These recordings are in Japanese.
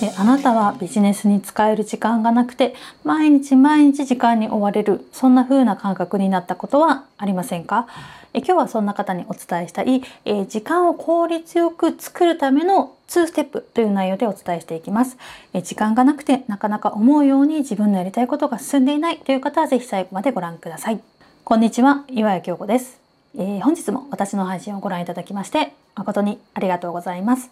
であなたはビジネスに使える時間がなくて毎日毎日時間に追われるそんな風な感覚になったことはありませんか？え今日はそんな方にお伝えしたい、え時間を効率よく作るための2ステップという内容でお伝えしていきます。え時間がなくてなかなか思うように自分のやりたいことが進んでいないという方はぜひ最後までご覧ください。こんにちは、岩谷京子です。えー、本日も私の配信をご覧いただきまして誠にありがとうございます。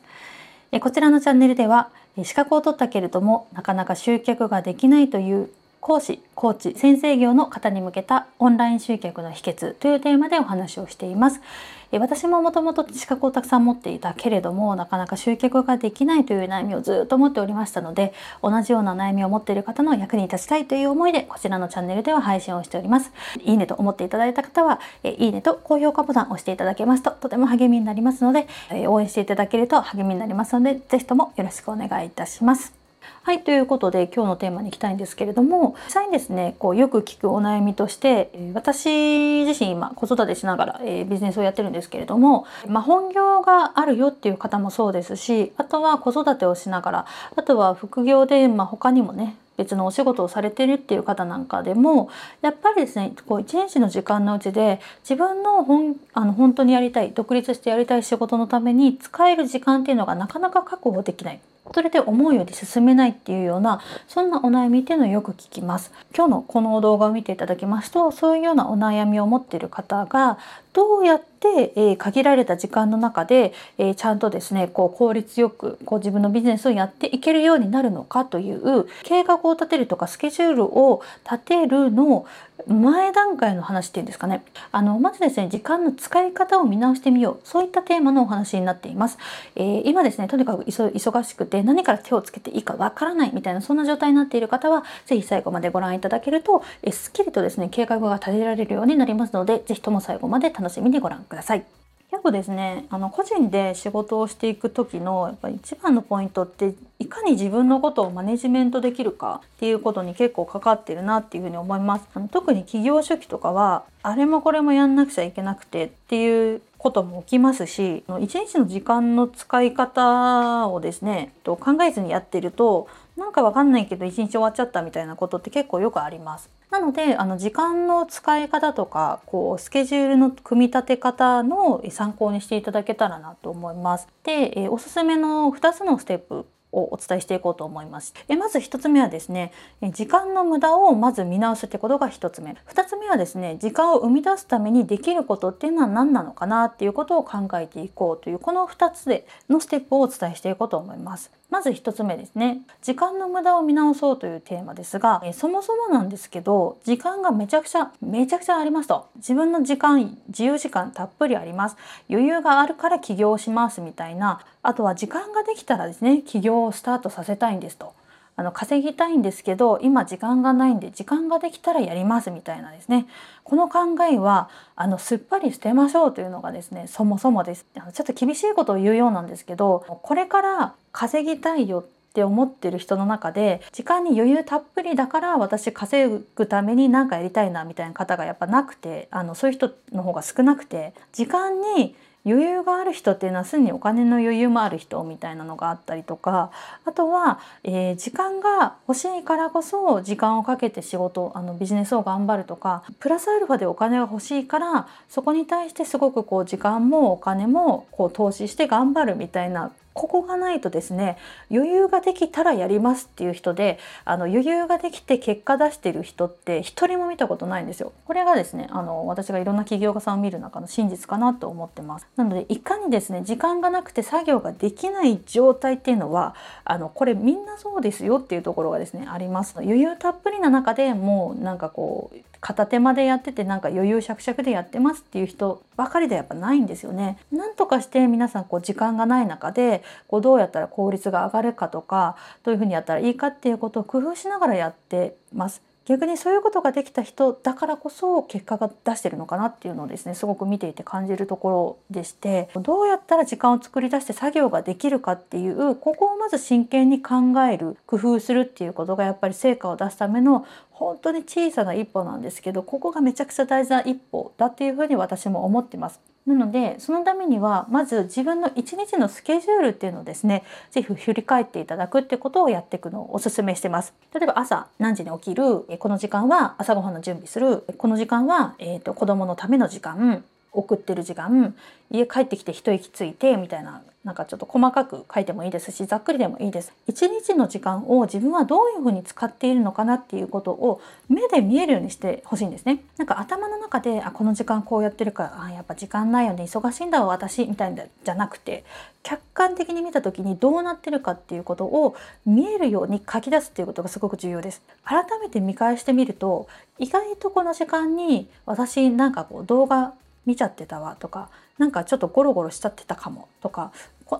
こちらのチャンネルでは資格を取ったけれどもなかなか集客ができないという講師、コーチ、先生業の方に向けたオンライン集客の秘訣というテーマでお話をしています。私ももともと資格をたくさん持っていたけれどもなかなか集客ができないという悩みをずっと持っておりましたので同じような悩みを持っている方の役に立ちたいという思いでこちらのチャンネルでは配信をしております。いいねと思っていただいた方はいいねと高評価ボタンを押していただけますととても励みになりますので応援していただけると励みになりますのでぜひともよろしくお願いいたします。はい、ということで今日のテーマに行きたいんですけれども実際にですねこうよく聞くお悩みとして私自身今子育てしながら、え、ビジネスをやってるんですけれども、まあ、本業があるよっていう方もそうですしあとは子育てをしながらあとは副業で、まあ、他にもね別のお仕事をされてるっていう方なんかでもやっぱりですねこう一日の時間のうちで自分の本あの本当にやりたい独立してやりたい仕事のために使える時間っていうのがなかなか確保できない。それで思うより進めないっていうようなそんなお悩みっていうのをよく聞きます。今日のこの動画を見ていただきますとそういうようなお悩みを持っている方がどうやって、えー、限られた時間の中で、えー、ちゃんとですねこう効率よくこう自分のビジネスをやっていけるようになるのかという計画を立てるとかスケジュールを立てるの前段階の話っていうんですかね。あのまずですね時間の使い方を見直してみよう。そういったテーマのお話になっています、えー、今ですねとにかく忙しくて何から手をつけていいかわからないみたいなそんな状態になっている方は是非最後までご覧いただけると、えすっきりとですね計画が立てられるようになりますので是非とも最後まで楽しみにご覧ください結構ですねあの個人で仕事をしていく時のやっぱ一番のポイントっていかに自分のことをマネジメントできるかっていうことに結構かかってるなっていうふうに思いますあの特に企業初期とかはあれもこれもやんなくちゃいけなくてっていうことも起きますし一日の時間の使い方をですね考えずにやってるとなんかわかんないけど一日終わっちゃったみたいなことって結構よくあります。なのであの時間の使い方とかこうスケジュールの組み立て方の参考にしていただけたらなと思います。で、えおすすめの2つのステップをお伝えしていこうと思います。えまず1つ目はですね時間の無駄をまず見直すってことが1つ目2つ目はですね時間を生み出すためにできることっていうのは何なのかなっていうことを考えていこうというこの2つでのステップをお伝えしていこうと思います。まず1つ目ですね時間の無駄を見直そうというテーマですがえそもそもなんですけど時間がめちゃくちゃめちゃくちゃありますと自分の時間自由時間たっぷりあります余裕があるから起業しますみたいなあとは時間ができたらですね起業をスタートさせたいんですと。あの稼ぎたいんですけど今時間がないんで時間ができたらやりますみたいなですね。この考えはあのすっぱり捨てましょうというのがですねそもそもです。ちょっと厳しいことを言うようなんですけどこれから稼ぎたいよって思ってる人の中で時間に余裕たっぷりだから私稼ぐために何かやりたいなみたいな方がやっぱなくてあのそういう人の方が少なくて時間に余裕がある人っていうのはすでにお金の余裕もある人みたいなのがあったりとかあとは、えー、時間が欲しいからこそ時間をかけて仕事あのビジネスを頑張るとかプラスアルファでお金が欲しいからそこに対してすごくこう時間もお金もこう投資して頑張るみたいなここがないとですね余裕ができたらやりますっていう人であの余裕ができて結果出してる人って一人も見たことないんですよ。これがですねあの私がいろんな起業家さんを見る中の真実かなと思ってます。なのでいかにですね時間がなくて作業ができない状態っていうのはあのこれみんなそうですよっていうところがですねあります。余裕たっぷりな中でもうなんかこう片手間でやっててなんか余裕しゃくしゃくでやってますっていう人ばかりでやっぱないんですよね。なんとかして皆さんこう時間がない中でこうどうやったら効率が上がるかとかどういうふうにやったらいいかっていうことを工夫しながらやってます。逆にそういうことができた人だからこそ結果が出してるのかなっていうのをですねすごく見ていて感じるところでしてどうやったら時間を作り出して作業ができるかっていうここをまず真剣に考える工夫するっていうことがやっぱり成果を出すための本当に小さな一歩なんですけどここがめちゃくちゃ大事な一歩だっていうふうに私も思ってます。なのでそのためにはまず自分の一日のスケジュールっていうのをですね是非振り返っていただくってことをやっていくのをおすすめしてます。例えば朝何時に起きるこの時間は朝ごはんの準備するこの時間は、えーと、子供のための時間送ってる時間家帰ってきて一息ついてみたいななんかちょっと細かく書いてもいいですしざっくりでもいいです。一日の時間を自分はどういうふうに使っているのかなっていうことを目で見えるようにしてほしいんですね。なんか頭の中であこの時間こうやってるからあやっぱ時間ないよね忙しいんだわ私みたいなじゃなくて客観的に見た時にどうなってるかっていうことを見えるように書き出すっていうことがすごく重要です。改めて見返してみると意外とこの時間に私なんかこう動画見ちゃってたわとかなんかちょっとゴロゴロしちゃってたかもとか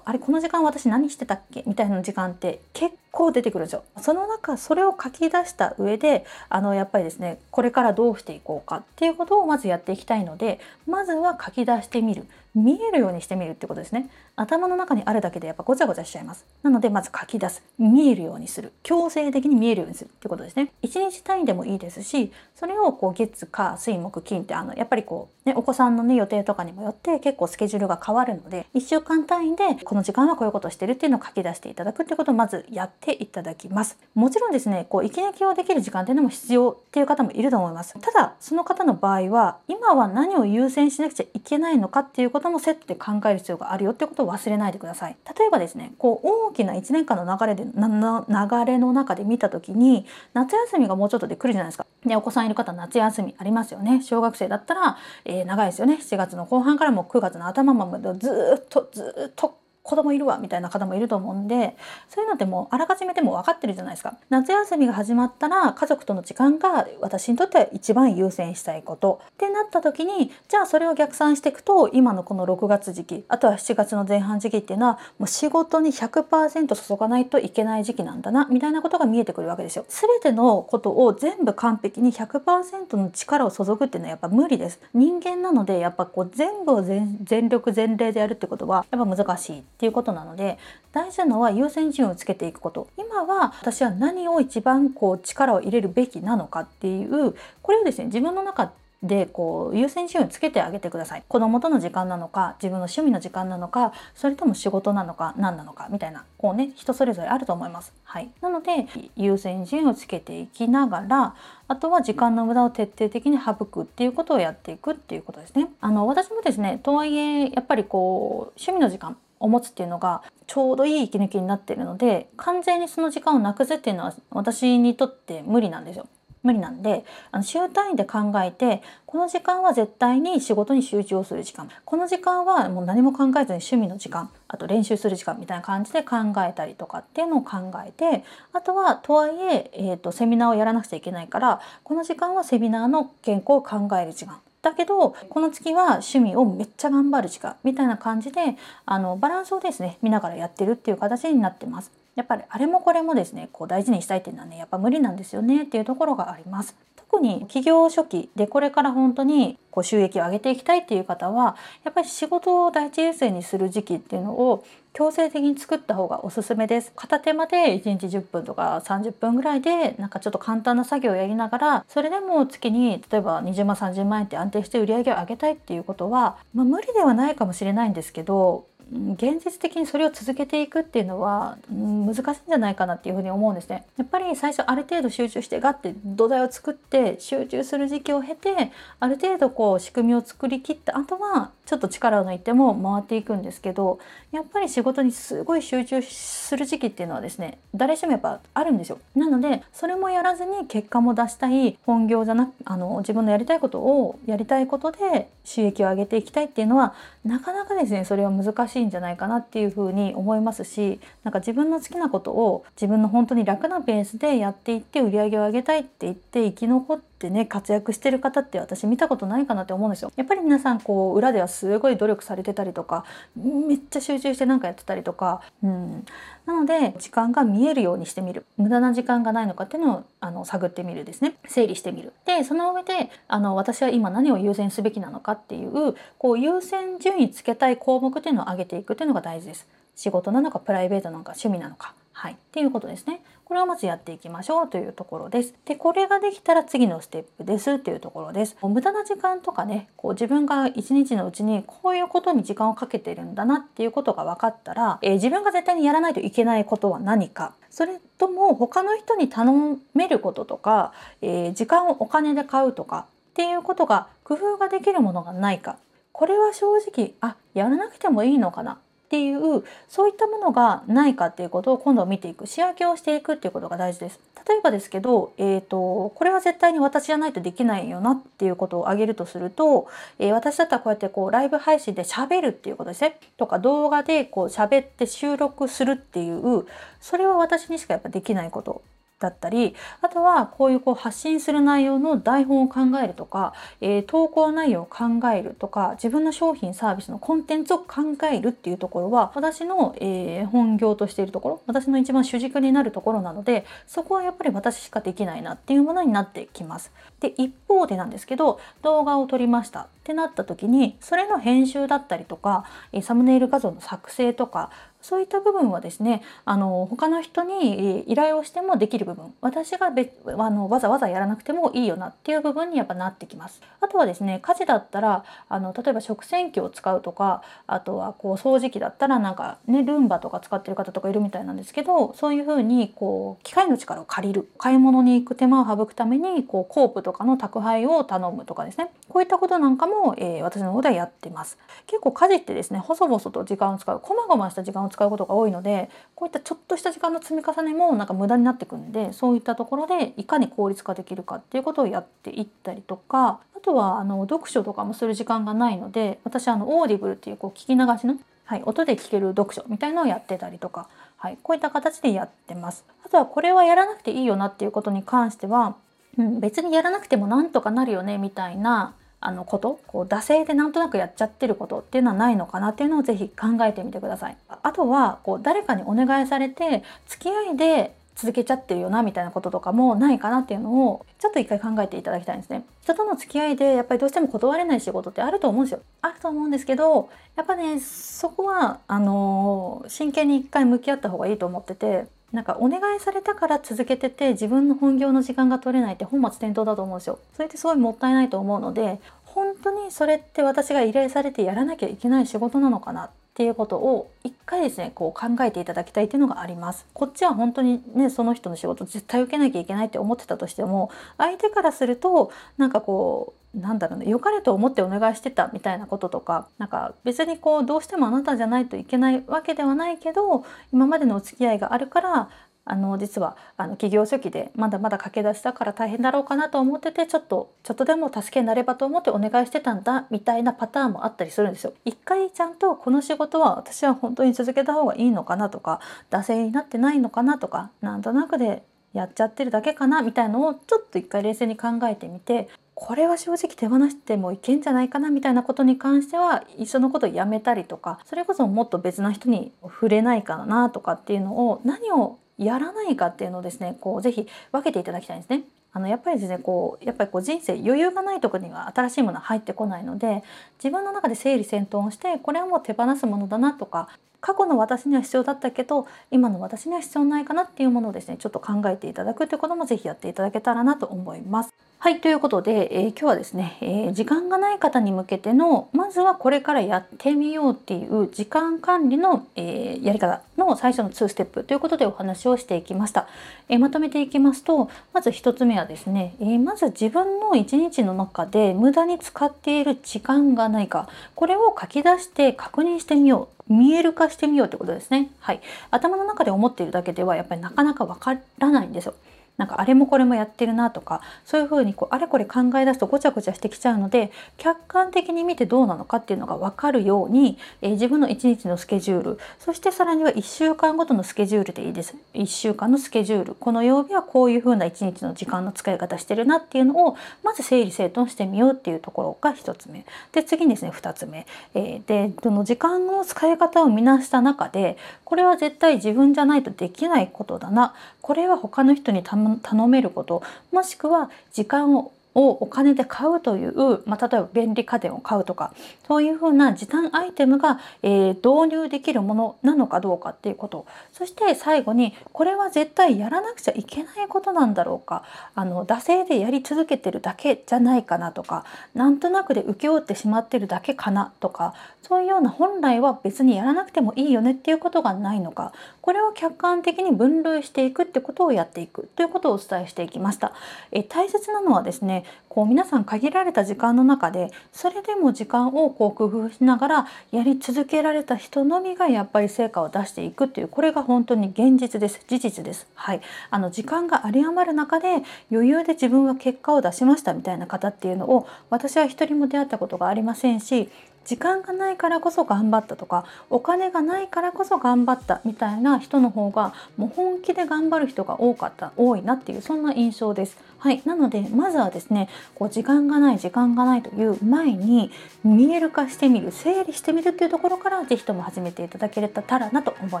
あれこの時間私何してたっけ？みたいな時間って結構出てくるんですよ。その中それを書き出した上であのやっぱりですねこれからどうしていこうかっていうことをまずやっていきたいのでまずは書き出してみる見えるようにしてみるってことですね。頭の中にあるだけでやっぱごちゃごちゃしちゃいます。なのでまず書き出す見えるようにする強制的に見えるようにするってことですね。1日単位でもいいですしそれをこう月火水木金ってあのやっぱりこうねお子さんのね予定とかにもよって結構スケジュールが変わるので1週間単位でこの時間はこういうことをしてるっていうのを書き出していただくってことをまずやっていただきます。もちろんですねこう息抜きをできる時間っていうのも必要っていう方もいると思います。ただその方の場合は今は何を優先しなくちゃいけないのかっていうこともセットで考える必要があるよってことを忘れないでください。例えばですねこう大きな1年間の流れで流れの中で見た時に夏休みがもうちょっとで来るじゃないですか。でお子さんいる方夏休みありますよね。小学生だったら、えー、長いですよね。7月の後半からもう9月の頭までずっとずっと子供いるわみたいな方もいると思うんでそういうのってもうあらかじめでも分かってるじゃないですか夏休みが始まったら家族との時間が私にとっては一番優先したいことってなった時にじゃあそれを逆算していくと今のこの6月時期あとは7月の前半時期っていうのはもう仕事に100%注がないといけない時期なんだなみたいなことが見えてくるわけですよ。全てのことを全部完璧に100%の力を注ぐっていうのはやっぱ無理です。人間なのでやっぱこう全部を全力全霊でやるってことはやっぱ難しいっていうことなので大事なのは優先順位をつけていくこと今は私は何を一番こう力を入れるべきなのかっていうこれをですね自分の中でこう優先順位をつけてあげてください子供との時間なのか自分の趣味の時間なのかそれとも仕事なのか何なのかみたいなこうね人それぞれあると思います。はい、なので優先順位をつけていきながらあとは時間の無駄を徹底的に省くっていうことをやっていくっていうことですね。あの私もですねとはいえやっぱりこう趣味の時間を持つっていうのがちょうどいい息抜きになっているので完全にその時間をなくすっていうのは私にとって無理なんですよ。無理なんであの週単位で考えてこの時間は絶対に仕事に集中をする時間。この時間はもう何も考えずに趣味の時間。あと練習する時間みたいな感じで考えたりとかっていうのを考えてあとはとはいええーと、セミナーをやらなくちゃいけないからこの時間はセミナーの健康を考える時間。だけどこの月は趣味をめっちゃ頑張る時間みたいな感じであのバランスをですね見ながらやってるっていう形になってます。やっぱりあれもこれもですねこう大事にしたいっていうのはねやっぱ無理なんですよねっていうところがあります。特に企業初期でこれから本当にこう収益を上げていきたいっていう方はやっぱり仕事を第一優先にする時期っていうのを強制的に作った方がおすすめです。片手間で1日10分とか30分ぐらいでなんかちょっと簡単な作業をやりながらそれでも月に例えば20万30万円って安定して売り上げを上げたいっていうことは、まあ、無理ではないかもしれないんですけど現実的にそれを続けていくっていうのは難しいんじゃないかなっていうふうに思うんですね。やっぱり最初ある程度集中してガッて土台を作って集中する時期を経てある程度こう仕組みを作りきった後はちょっと力を抜いても回っていくんですけどやっぱり仕事にすごい集中する時期っていうのはですね誰しもやっぱあるんですよ。なのでそれもやらずに結果も出したい本業じゃなくあの自分のやりたいことをやりたいことで収益を上げていきたいっていうのはなかなかですねそれは難しいんじゃないかなっていうふうに思いますしなんか自分の好きなことを自分の本当に楽なペースでやっていって売り上げを上げたいって言って生き残ってってね活躍してる方って私見たことないかなって思うんですよ。やっぱり皆さんこう裏ではすごい努力されてたりとかめっちゃ集中して何かやってたりとか、うん、なので時間が見えるようにしてみる無駄な時間がないのかっていうのをあの探ってみるですね整理してみる。でその上であの私は今何を優先すべきなのかっていうこう優先順位つけたい項目っていうのを上げていくっていうのが大事です。仕事なのかプライベートなのか趣味なのかはい、っていうことですね。これをまずやっていきましょうというところです。で、これができたら次のステップですっていうところです。無駄な時間とかね、こう自分が一日のうちにこういうことに時間をかけてるんだなっていうことが分かったら、えー、自分が絶対にやらないといけないことは何か、それとも他の人に頼めることとか、えー、時間をお金で買うとかっていうことが工夫ができるものがないか。これは正直、あ、やらなくてもいいのかなっていうそういったものがないかっていうことを今度は見ていく。仕分けをしていくっていうことが大事です。例えばですけど、えーと、これは絶対に私じゃないとできないよなっていうことを挙げるとすると、えー、私だったらこうやってこうライブ配信で喋るっていうことですね。とか動画でこう喋って収録するっていうそれは私にしかやっぱできないこと。だったりあとはこういうこう発信する内容の台本を考えるとか、えー、投稿内容を考えるとか自分の商品サービスのコンテンツを考えるっていうところは私の、えー、本業としているところ私の一番主軸になるところなのでそこはやっぱり私しかできないなっていうものになってきます。で一方でなんですけど動画を撮りましたってなった時にそれの編集だったりとかサムネイル画像の作成とかそういった部分はですねあの他の人に依頼をしてもできる部分私が別あのわざわざやらなくてもいいよなっていう部分にやっぱなってきます。あとはですね家事だったらあの例えば食洗機を使うとかあとはこう掃除機だったらなんかねルンバとか使ってる方とかいるみたいなんですけどそういうふうにこう機械の力を借りる買い物に行く手間を省くためにこうコープとかの宅配を頼むとかですねこういったことなんかも、えー、私の方ではやってます。結構家事ってですね細々と時間を使う細々した時間を使うことが多いのでこういったちょっとした時間の積み重ねもなんか無駄になってくんでそういったところでいかに効率化できるかっていうことをやっていったりとかあとはあの読書とかもする時間がないので私あの Audible っていうこう聞き流しの、はい、音で聞ける読書みたいのをやってたりとか、はい、こういった形でやってます。あとはこれはやらなくていいよなっていうことに関しては、うん、別にやらなくてもなんとかなるよねみたいなあのことこう惰性でなんとなくやっちゃってることっていうのはないのかなっていうのをぜひ考えてみてください。あとはこう誰かにお願いされて付き合いで続けちゃってるよなみたいなこととかもないかなっていうのをちょっと一回考えていただきたいんですね。人との付き合いでやっぱりどうしても断れない仕事ってあると思うんですよ。あると思うんですけどやっぱねそこはあの真剣に一回向き合った方がいいと思っててなんかお願いされたから続けてて自分の本業の時間が取れないって本末転倒だと思うんですよ。それってすごいもったいないと思うので本当にそれって私が依頼されてやらなきゃいけない仕事なのかなっていうことを一回ですねこう考えていただきたいっていうのがあります。こっちは本当にねその人の仕事絶対受けなきゃいけないって思ってたとしても相手からするとなんかこうなんだろうね良かれと思ってお願いしてたみたいなこととかなんか別にこうどうしてもあなたじゃないといけないわけではないけど今までのお付き合いがあるからあの実はあの企業初期でまだまだ駆け出したから大変だろうかなと思っててちょっとちょっとでも助けになればと思ってお願いしてたんだみたいなパターンもあったりするんですよ。一回ちゃんとこの仕事は私は本当に続けた方がいいのかなとか惰性になってないのかなとかなんとなくでやっちゃってるだけかなみたいのをちょっと一回冷静に考えてみてこれは正直手放してもいけんじゃないかなみたいなことに関しては一緒のことをやめたりとかそれこそもっと別な人に触れないかなとかっていうのを何をやらないかっていうのをですねこうぜひ分けていただきたいんですね。あのやっぱりですねこうやっぱりこう人生余裕がないとこには新しいものは入ってこないので自分の中で整理整頓をしてこれはもう手放すものだなとか過去の私には必要だったけど今の私には必要ないかなっていうものをですねちょっと考えていただくということもぜひやっていただけたらなと思います。はい、ということで、えー、今日はですね、えー、時間がない方に向けての、まずはこれからやってみようっていう時間管理の、えー、やり方の最初の2ステップということでお話をしていきました。えまとめていきますと、まず1つ目はですね、えまず自分の1日の中で無駄に使っている時間がないか、これを書き出して確認してみよう。見える化してみようってことですね。はい。頭の中で思っているだけではやっぱりなかなかわからないんですよ。なんかあれもこれもやってるなとかそういうふうにこうあれこれ考え出すとごちゃごちゃしてきちゃうので客観的に見てどうなのかっていうのが分かるように、えー、自分の1日のスケジュールそしてさらには1週間ごとのスケジュールでいいです。1週間のスケジュール。この曜日はこういうふうな1日の時間の使い方してるなっていうのをまず整理整頓してみようっていうところが1つ目。で次にですね2つ目、えー、でその時間の使い方を見なした中でこれは絶対自分じゃないとできないことだな。これは他の人に頼頼めることもしくは時間ををお金で買うという、まあ、例えば便利家電を買うとかそういうふうな時短アイテムが、えー、導入できるものなのかどうかっていうこと。そして最後にこれは絶対やらなくちゃいけないことなんだろうか。あの惰性でやり続けてるだけじゃないかなとかなんとなくで請け負ってしまってるだけかなとかそういうような本来は別にやらなくてもいいよねっていうことがないのか。これを客観的に分類していくってことをやっていくということをお伝えしていきました。え大切なのはですねこう皆さん限られた時間の中でそれでも時間をこう工夫しながらやり続けられた人のみがやっぱり成果を出していくっていうこれが本当に現実です事実です。はい、あの時間が有り余る中で余裕で自分は結果を出しましたみたいな方っていうのを私は一人も出会ったことがありませんし時間がないからこそ頑張ったとかお金がないからこそ頑張ったみたいな人の方がもう本気で頑張る人が多かった多いなっていうそんな印象です。はい、なのでまずはですねこう時間がない時間がないという前に見える化してみる整理してみるっていうところから是非とも始めていただけたらなと思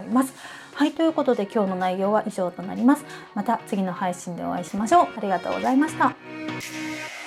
います。はいということで今日の内容は以上となります。また次の配信でお会いしましょう。ありがとうございました。